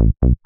Thank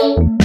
Bye.